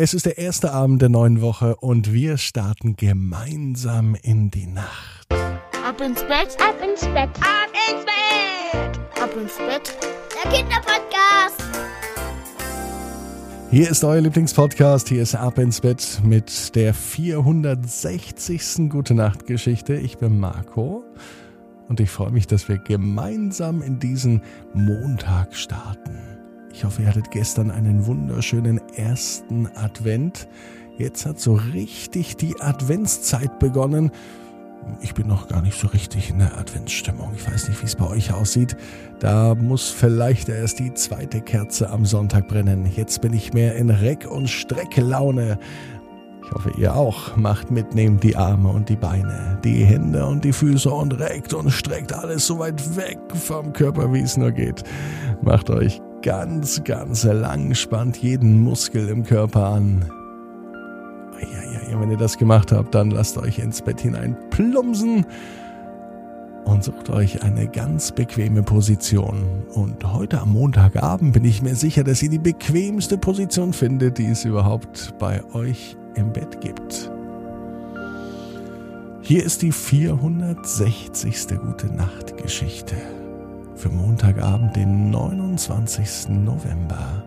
Es ist der erste Abend der neuen Woche und wir starten gemeinsam in die Nacht. Ab ins Bett, ab ins Bett, ab ins Bett, ab ins Bett. Der Kinderpodcast. Hier ist euer Lieblingspodcast. Hier ist Ab ins Bett mit der 460. Gute Nacht Geschichte. Ich bin Marco und ich freue mich, dass wir gemeinsam in diesen Montag starten. Ich hoffe, ihr hattet gestern einen wunderschönen ersten Advent. Jetzt hat so richtig die Adventszeit begonnen. Ich bin noch gar nicht so richtig in der Adventsstimmung. Ich weiß nicht, wie es bei euch aussieht. Da muss vielleicht erst die zweite Kerze am Sonntag brennen. Jetzt bin ich mehr in Reck- und Strecklaune. Ich hoffe, ihr auch. Macht mit, nehmt die Arme und die Beine, die Hände und die Füße und reckt und streckt alles so weit weg vom Körper, wie es nur geht. Macht euch ganz, ganz lang, spannt jeden Muskel im Körper an. Ja, ja, wenn ihr das gemacht habt, dann lasst euch ins Bett hinein plumpsen und sucht euch eine ganz bequeme Position. Und heute am Montagabend bin ich mir sicher, dass ihr die bequemste Position findet, die es überhaupt bei euch im Bett gibt. Hier ist die 460. Gute Nacht Geschichte für Montagabend, den 29. November.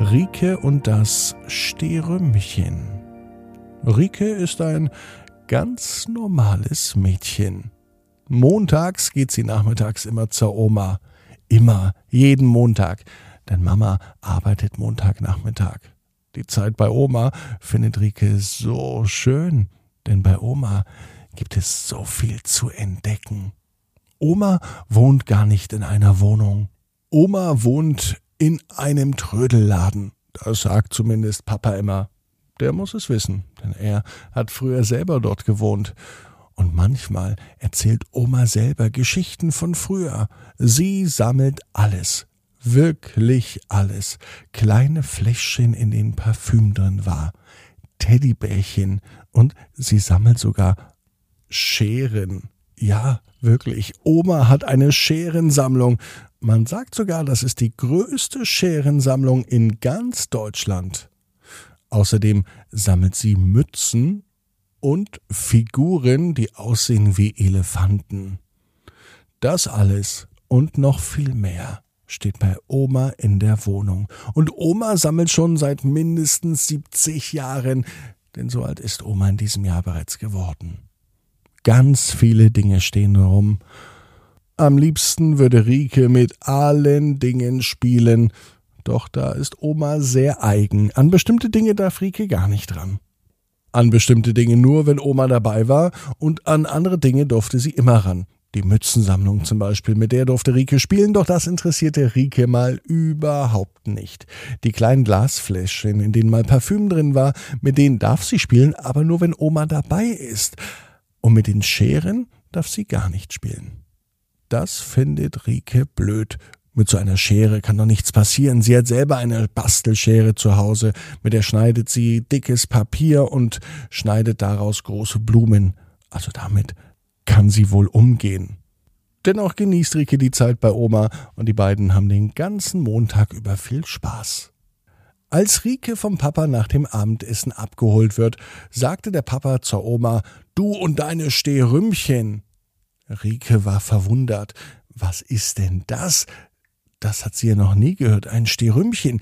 Rike und das Sterümmchen. Rike ist ein ganz normales Mädchen. Montags geht sie nachmittags immer zur Oma. Immer, jeden Montag. Denn Mama arbeitet Montagnachmittag. Die Zeit bei Oma findet Rike so schön, denn bei Oma gibt es so viel zu entdecken. Oma wohnt gar nicht in einer Wohnung. Oma wohnt in einem Trödelladen. Das sagt zumindest Papa immer. Der muss es wissen, denn er hat früher selber dort gewohnt. Und manchmal erzählt Oma selber Geschichten von früher. Sie sammelt alles, wirklich alles. Kleine Fläschchen, in denen Parfüm drin war, Teddybärchen und sie sammelt sogar Scheren. Ja, wirklich. Oma hat eine Scherensammlung. Man sagt sogar, das ist die größte Scherensammlung in ganz Deutschland. Außerdem sammelt sie Mützen und Figuren, die aussehen wie Elefanten. Das alles und noch viel mehr steht bei Oma in der Wohnung. Und Oma sammelt schon seit mindestens 70 Jahren, denn so alt ist Oma in diesem Jahr bereits geworden. Ganz viele Dinge stehen rum. Am liebsten würde Rike mit allen Dingen spielen, doch da ist Oma sehr eigen. An bestimmte Dinge darf Rike gar nicht dran. An bestimmte Dinge nur, wenn Oma dabei war, und an andere Dinge durfte sie immer ran. Die Mützensammlung zum Beispiel, mit der durfte Rike spielen, doch das interessierte Rike mal überhaupt nicht. Die kleinen Glasfläschchen, in denen mal Parfüm drin war, mit denen darf sie spielen, aber nur wenn Oma dabei ist. Und mit den Scheren darf sie gar nicht spielen. Das findet Rike blöd. Mit so einer Schere kann doch nichts passieren. Sie hat selber eine Bastelschere zu Hause, mit der schneidet sie dickes Papier und schneidet daraus große Blumen. Also damit kann sie wohl umgehen. Dennoch genießt Rike die Zeit bei Oma und die beiden haben den ganzen Montag über viel Spaß. Als Rike vom Papa nach dem Abendessen abgeholt wird, sagte der Papa zur Oma, du und deine Stehrümmchen. Rike war verwundert. Was ist denn das? Das hat sie ja noch nie gehört, ein Stehrümmchen.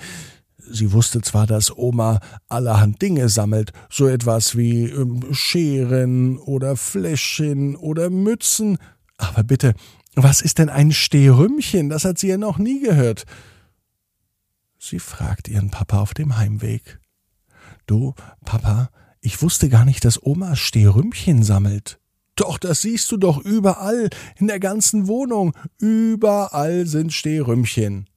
Sie wusste zwar, dass Oma allerhand Dinge sammelt, so etwas wie ähm, Scheren oder Fläschchen oder Mützen, aber bitte, was ist denn ein Stehrümmchen? Das hat sie ja noch nie gehört. Sie fragt ihren Papa auf dem Heimweg. Du, Papa, ich wusste gar nicht, dass Oma Stehrümmchen sammelt. Doch, das siehst du doch überall, in der ganzen Wohnung. Überall sind Stehrümmchen.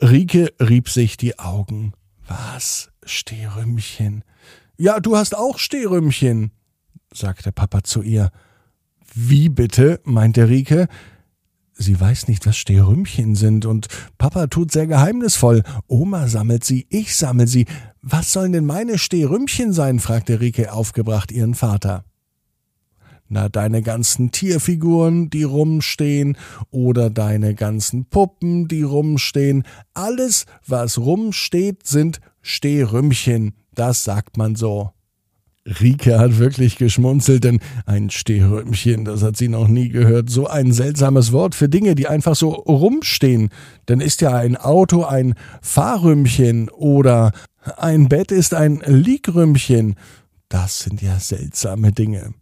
Rike rieb sich die Augen. Was? Stehrümmchen? Ja, du hast auch Stehrümmchen, sagte Papa zu ihr. Wie bitte? meinte Rike. Sie weiß nicht, was Stehrümmchen sind, und Papa tut sehr geheimnisvoll. Oma sammelt sie, ich sammel sie. Was sollen denn meine Stehrümmchen sein? fragte Rike aufgebracht ihren Vater. Na, deine ganzen Tierfiguren, die rumstehen, oder deine ganzen Puppen, die rumstehen. Alles, was rumsteht, sind Stehrümmchen. Das sagt man so. Rike hat wirklich geschmunzelt, denn ein Stehrömchen, das hat sie noch nie gehört. So ein seltsames Wort für Dinge, die einfach so rumstehen. Denn ist ja ein Auto ein Fahrrümmchen oder ein Bett ist ein Liegrümmchen. Das sind ja seltsame Dinge.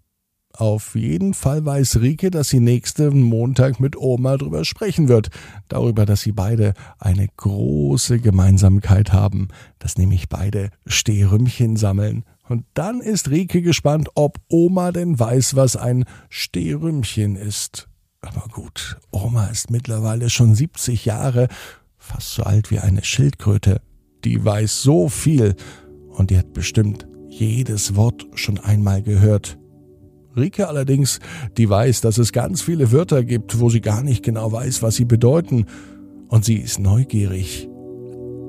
Auf jeden Fall weiß Rike, dass sie nächsten Montag mit Oma drüber sprechen wird. Darüber, dass sie beide eine große Gemeinsamkeit haben, dass nämlich beide Stehrümmchen sammeln. Und dann ist Rike gespannt, ob Oma denn weiß, was ein Stehrümmchen ist. Aber gut, Oma ist mittlerweile schon 70 Jahre, fast so alt wie eine Schildkröte. Die weiß so viel und die hat bestimmt jedes Wort schon einmal gehört. Rike allerdings, die weiß, dass es ganz viele Wörter gibt, wo sie gar nicht genau weiß, was sie bedeuten, und sie ist neugierig.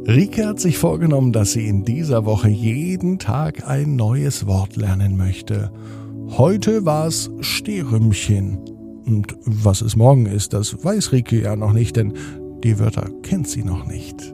Rike hat sich vorgenommen, dass sie in dieser Woche jeden Tag ein neues Wort lernen möchte. Heute war es Stehrümmchen. Und was es morgen ist, das weiß Rike ja noch nicht, denn die Wörter kennt sie noch nicht.